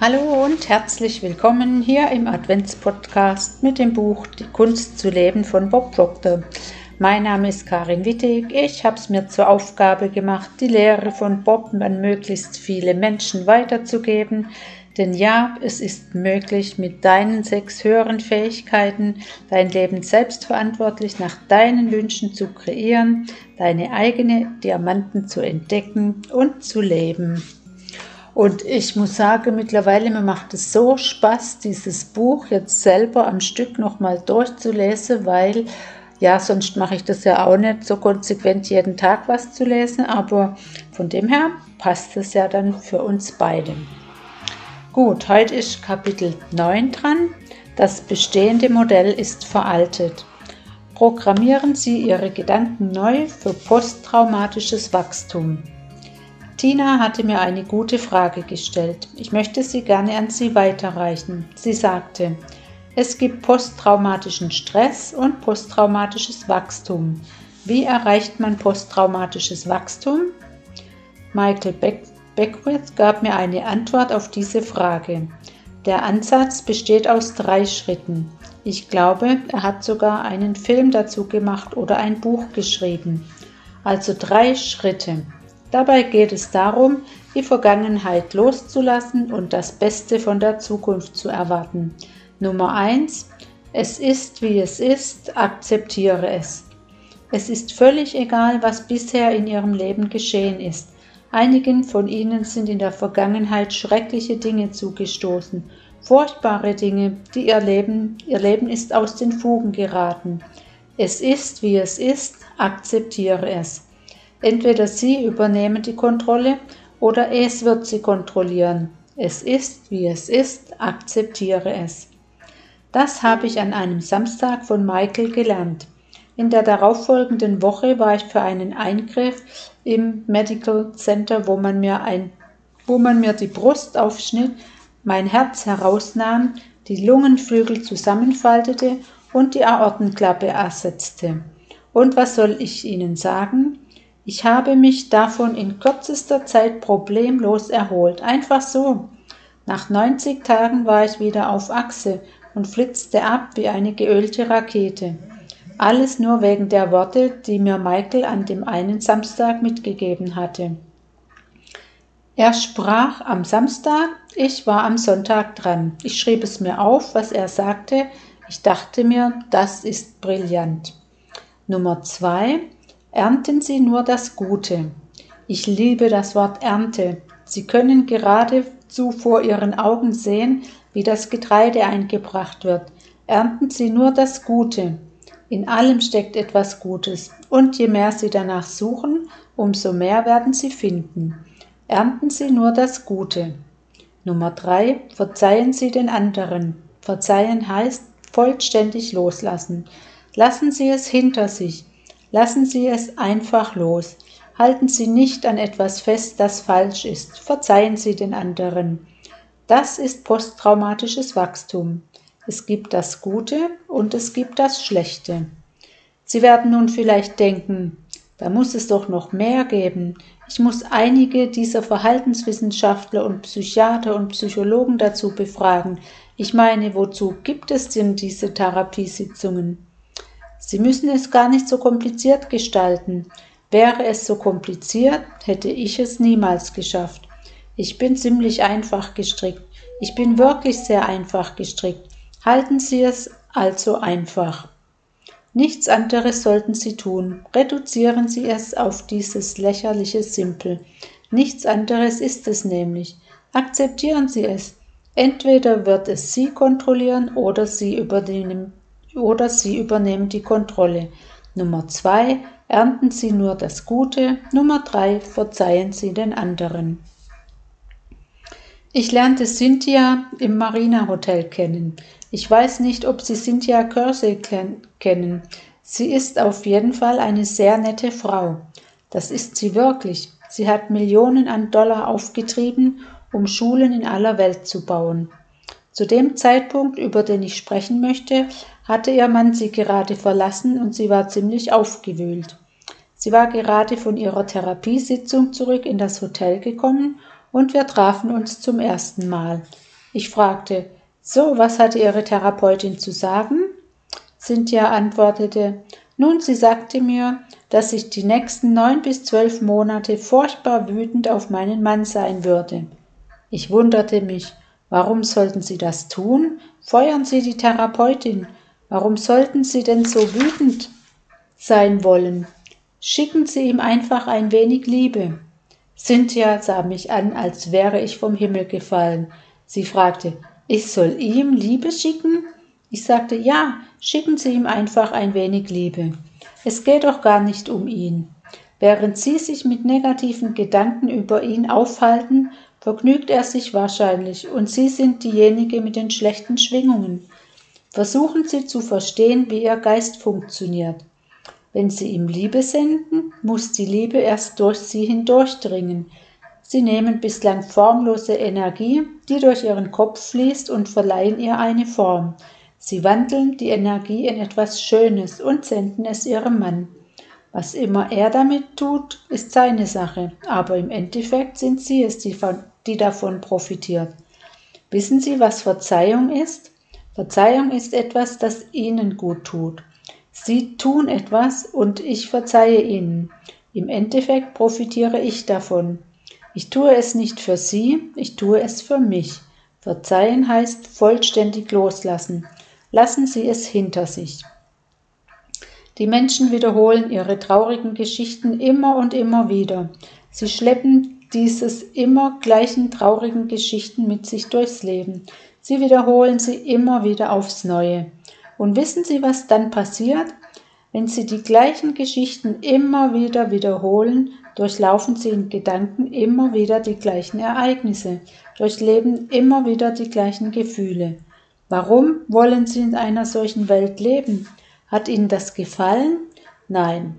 Hallo und herzlich willkommen hier im Adventspodcast mit dem Buch Die Kunst zu leben von Bob Proctor. Mein Name ist Karin Wittig. Ich habe es mir zur Aufgabe gemacht, die Lehre von Bob an möglichst viele Menschen weiterzugeben. Denn ja, es ist möglich, mit deinen sechs höheren Fähigkeiten dein Leben selbstverantwortlich nach deinen Wünschen zu kreieren, deine eigene Diamanten zu entdecken und zu leben. Und ich muss sagen, mittlerweile mir macht es so Spaß, dieses Buch jetzt selber am Stück nochmal durchzulesen, weil ja, sonst mache ich das ja auch nicht so konsequent jeden Tag was zu lesen, aber von dem her passt es ja dann für uns beide. Gut, heute ist Kapitel 9 dran. Das bestehende Modell ist veraltet. Programmieren Sie Ihre Gedanken neu für posttraumatisches Wachstum. Tina hatte mir eine gute Frage gestellt. Ich möchte sie gerne an Sie weiterreichen. Sie sagte, es gibt posttraumatischen Stress und posttraumatisches Wachstum. Wie erreicht man posttraumatisches Wachstum? Michael Beck Beckwith gab mir eine Antwort auf diese Frage. Der Ansatz besteht aus drei Schritten. Ich glaube, er hat sogar einen Film dazu gemacht oder ein Buch geschrieben. Also drei Schritte. Dabei geht es darum, die Vergangenheit loszulassen und das Beste von der Zukunft zu erwarten. Nummer 1. Es ist, wie es ist, akzeptiere es. Es ist völlig egal, was bisher in Ihrem Leben geschehen ist. Einigen von Ihnen sind in der Vergangenheit schreckliche Dinge zugestoßen, furchtbare Dinge, die Ihr Leben, Ihr Leben ist aus den Fugen geraten. Es ist, wie es ist, akzeptiere es. Entweder Sie übernehmen die Kontrolle oder es wird Sie kontrollieren. Es ist, wie es ist, akzeptiere es. Das habe ich an einem Samstag von Michael gelernt. In der darauffolgenden Woche war ich für einen Eingriff im Medical Center, wo man mir, ein, wo man mir die Brust aufschnitt, mein Herz herausnahm, die Lungenflügel zusammenfaltete und die Aortenklappe ersetzte. Und was soll ich Ihnen sagen? Ich habe mich davon in kürzester Zeit problemlos erholt. Einfach so. Nach 90 Tagen war ich wieder auf Achse und flitzte ab wie eine geölte Rakete. Alles nur wegen der Worte, die mir Michael an dem einen Samstag mitgegeben hatte. Er sprach am Samstag, ich war am Sonntag dran. Ich schrieb es mir auf, was er sagte. Ich dachte mir, das ist brillant. Nummer zwei, Ernten Sie nur das Gute. Ich liebe das Wort Ernte. Sie können geradezu vor Ihren Augen sehen, wie das Getreide eingebracht wird. Ernten Sie nur das Gute. In allem steckt etwas Gutes, und je mehr Sie danach suchen, umso mehr werden Sie finden. Ernten Sie nur das Gute. Nummer drei: Verzeihen Sie den anderen. Verzeihen heißt vollständig loslassen. Lassen Sie es hinter sich. Lassen Sie es einfach los. Halten Sie nicht an etwas fest, das falsch ist. Verzeihen Sie den anderen. Das ist posttraumatisches Wachstum. Es gibt das Gute und es gibt das Schlechte. Sie werden nun vielleicht denken, da muss es doch noch mehr geben. Ich muss einige dieser Verhaltenswissenschaftler und Psychiater und Psychologen dazu befragen. Ich meine, wozu gibt es denn diese Therapiesitzungen? Sie müssen es gar nicht so kompliziert gestalten. Wäre es so kompliziert, hätte ich es niemals geschafft. Ich bin ziemlich einfach gestrickt. Ich bin wirklich sehr einfach gestrickt. Halten Sie es also einfach. Nichts anderes sollten Sie tun. Reduzieren Sie es auf dieses lächerliche Simpel. Nichts anderes ist es nämlich. Akzeptieren Sie es. Entweder wird es Sie kontrollieren oder Sie übernehmen, oder Sie übernehmen die Kontrolle. Nummer zwei, ernten Sie nur das Gute. Nummer drei, verzeihen Sie den anderen. Ich lernte Cynthia im Marina Hotel kennen. Ich weiß nicht, ob Sie Cynthia Kersey kennen. Sie ist auf jeden Fall eine sehr nette Frau. Das ist sie wirklich. Sie hat Millionen an Dollar aufgetrieben, um Schulen in aller Welt zu bauen. Zu dem Zeitpunkt, über den ich sprechen möchte, hatte ihr Mann sie gerade verlassen und sie war ziemlich aufgewühlt. Sie war gerade von ihrer Therapiesitzung zurück in das Hotel gekommen und wir trafen uns zum ersten Mal. Ich fragte, so, was hatte Ihre Therapeutin zu sagen? Cynthia antwortete, nun, sie sagte mir, dass ich die nächsten neun bis zwölf Monate furchtbar wütend auf meinen Mann sein würde. Ich wunderte mich, warum sollten Sie das tun? Feuern Sie die Therapeutin. Warum sollten Sie denn so wütend sein wollen? Schicken Sie ihm einfach ein wenig Liebe. Cynthia sah mich an, als wäre ich vom Himmel gefallen. Sie fragte, ich soll ihm Liebe schicken? Ich sagte, ja, schicken Sie ihm einfach ein wenig Liebe. Es geht doch gar nicht um ihn. Während Sie sich mit negativen Gedanken über ihn aufhalten, vergnügt er sich wahrscheinlich und Sie sind diejenige mit den schlechten Schwingungen. Versuchen Sie zu verstehen, wie Ihr Geist funktioniert. Wenn Sie ihm Liebe senden, muss die Liebe erst durch Sie hindurchdringen. Sie nehmen bislang formlose Energie, die durch Ihren Kopf fließt, und verleihen ihr eine Form. Sie wandeln die Energie in etwas Schönes und senden es ihrem Mann. Was immer er damit tut, ist seine Sache, aber im Endeffekt sind sie es, die, die davon profitiert. Wissen Sie, was Verzeihung ist? Verzeihung ist etwas, das Ihnen gut tut. Sie tun etwas und ich verzeihe Ihnen. Im Endeffekt profitiere ich davon. Ich tue es nicht für Sie, ich tue es für mich. Verzeihen heißt vollständig loslassen. Lassen Sie es hinter sich. Die Menschen wiederholen ihre traurigen Geschichten immer und immer wieder. Sie schleppen dieses immer gleichen traurigen Geschichten mit sich durchs Leben. Sie wiederholen sie immer wieder aufs Neue. Und wissen Sie, was dann passiert? Wenn Sie die gleichen Geschichten immer wieder wiederholen, durchlaufen Sie in Gedanken immer wieder die gleichen Ereignisse, durchleben immer wieder die gleichen Gefühle. Warum wollen Sie in einer solchen Welt leben? Hat Ihnen das gefallen? Nein.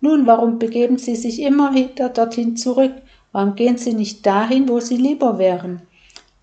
Nun, warum begeben Sie sich immer wieder dorthin zurück? Warum gehen Sie nicht dahin, wo Sie lieber wären?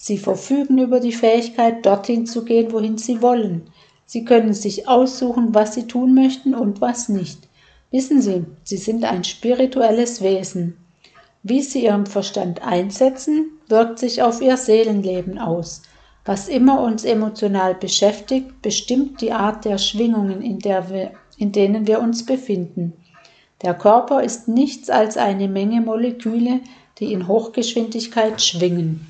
Sie verfügen über die Fähigkeit, dorthin zu gehen, wohin Sie wollen. Sie können sich aussuchen, was Sie tun möchten und was nicht. Wissen Sie, Sie sind ein spirituelles Wesen. Wie Sie Ihren Verstand einsetzen, wirkt sich auf Ihr Seelenleben aus. Was immer uns emotional beschäftigt, bestimmt die Art der Schwingungen, in, der wir, in denen wir uns befinden. Der Körper ist nichts als eine Menge Moleküle, die in Hochgeschwindigkeit schwingen.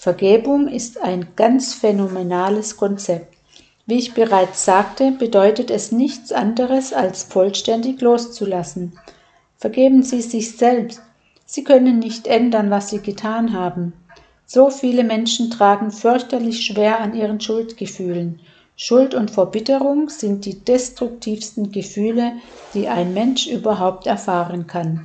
Vergebung ist ein ganz phänomenales Konzept. Wie ich bereits sagte, bedeutet es nichts anderes als vollständig loszulassen. Vergeben Sie sich selbst. Sie können nicht ändern, was Sie getan haben. So viele Menschen tragen fürchterlich schwer an ihren Schuldgefühlen. Schuld und Verbitterung sind die destruktivsten Gefühle, die ein Mensch überhaupt erfahren kann.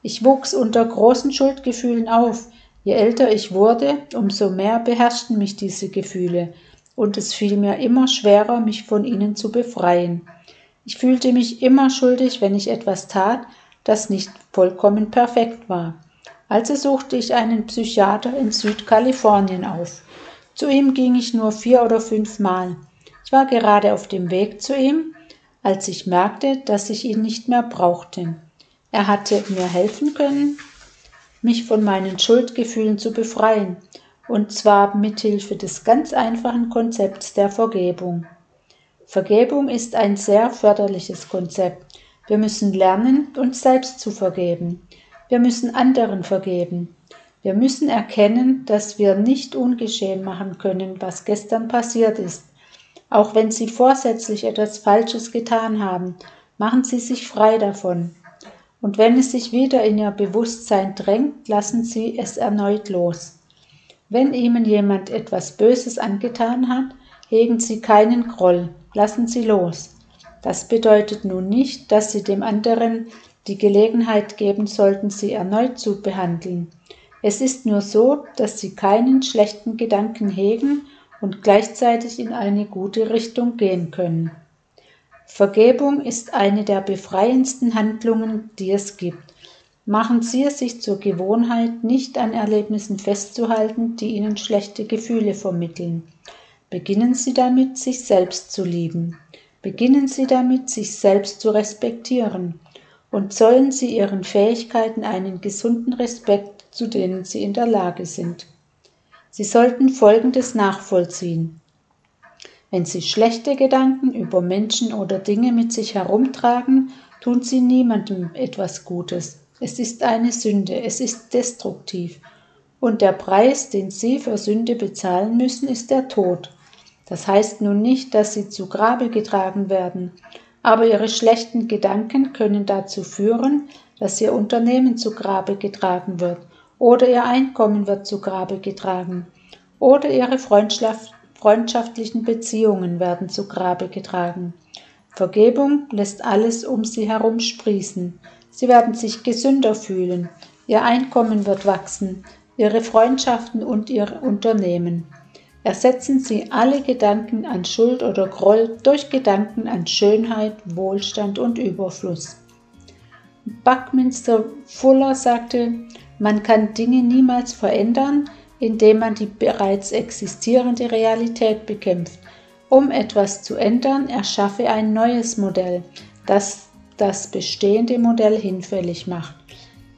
Ich wuchs unter großen Schuldgefühlen auf. Je älter ich wurde, umso mehr beherrschten mich diese Gefühle, und es fiel mir immer schwerer, mich von ihnen zu befreien. Ich fühlte mich immer schuldig, wenn ich etwas tat, das nicht vollkommen perfekt war. Also suchte ich einen Psychiater in Südkalifornien auf. Zu ihm ging ich nur vier oder fünf Mal. Ich war gerade auf dem Weg zu ihm, als ich merkte, dass ich ihn nicht mehr brauchte. Er hatte mir helfen können, mich von meinen Schuldgefühlen zu befreien, und zwar mithilfe des ganz einfachen Konzepts der Vergebung. Vergebung ist ein sehr förderliches Konzept. Wir müssen lernen, uns selbst zu vergeben. Wir müssen anderen vergeben. Wir müssen erkennen, dass wir nicht ungeschehen machen können, was gestern passiert ist. Auch wenn Sie vorsätzlich etwas Falsches getan haben, machen Sie sich frei davon. Und wenn es sich wieder in Ihr Bewusstsein drängt, lassen Sie es erneut los. Wenn Ihnen jemand etwas Böses angetan hat, hegen Sie keinen Groll, lassen Sie los. Das bedeutet nun nicht, dass Sie dem anderen die Gelegenheit geben sollten, sie erneut zu behandeln. Es ist nur so, dass sie keinen schlechten Gedanken hegen und gleichzeitig in eine gute Richtung gehen können. Vergebung ist eine der befreiendsten Handlungen, die es gibt. Machen Sie es sich zur Gewohnheit, nicht an Erlebnissen festzuhalten, die Ihnen schlechte Gefühle vermitteln. Beginnen Sie damit, sich selbst zu lieben. Beginnen Sie damit, sich selbst zu respektieren und zollen sie ihren Fähigkeiten einen gesunden Respekt zu denen sie in der Lage sind. Sie sollten Folgendes nachvollziehen. Wenn Sie schlechte Gedanken über Menschen oder Dinge mit sich herumtragen, tun Sie niemandem etwas Gutes. Es ist eine Sünde, es ist destruktiv. Und der Preis, den Sie für Sünde bezahlen müssen, ist der Tod. Das heißt nun nicht, dass Sie zu Grabe getragen werden, aber Ihre schlechten Gedanken können dazu führen, dass Ihr Unternehmen zu Grabe getragen wird oder Ihr Einkommen wird zu Grabe getragen oder Ihre Freundschaft, freundschaftlichen Beziehungen werden zu Grabe getragen. Vergebung lässt alles um Sie herum sprießen. Sie werden sich gesünder fühlen, Ihr Einkommen wird wachsen, Ihre Freundschaften und Ihr Unternehmen. Ersetzen Sie alle Gedanken an Schuld oder Groll durch Gedanken an Schönheit, Wohlstand und Überfluss. Buckminster Fuller sagte, man kann Dinge niemals verändern, indem man die bereits existierende Realität bekämpft. Um etwas zu ändern, erschaffe ein neues Modell, das das bestehende Modell hinfällig macht.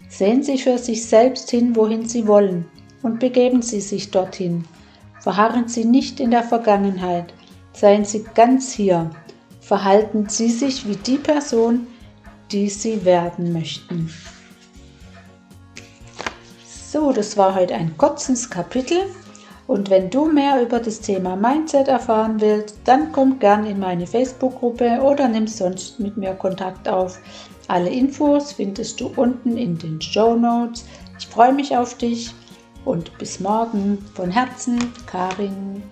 Sehen Sie für sich selbst hin, wohin Sie wollen, und begeben Sie sich dorthin. Verharren Sie nicht in der Vergangenheit, seien Sie ganz hier. Verhalten Sie sich wie die Person, die Sie werden möchten. So, das war heute ein kurzes Kapitel. Und wenn du mehr über das Thema Mindset erfahren willst, dann komm gern in meine Facebook-Gruppe oder nimm sonst mit mir Kontakt auf. Alle Infos findest du unten in den Show Notes. Ich freue mich auf dich und bis morgen. Von Herzen, Karin.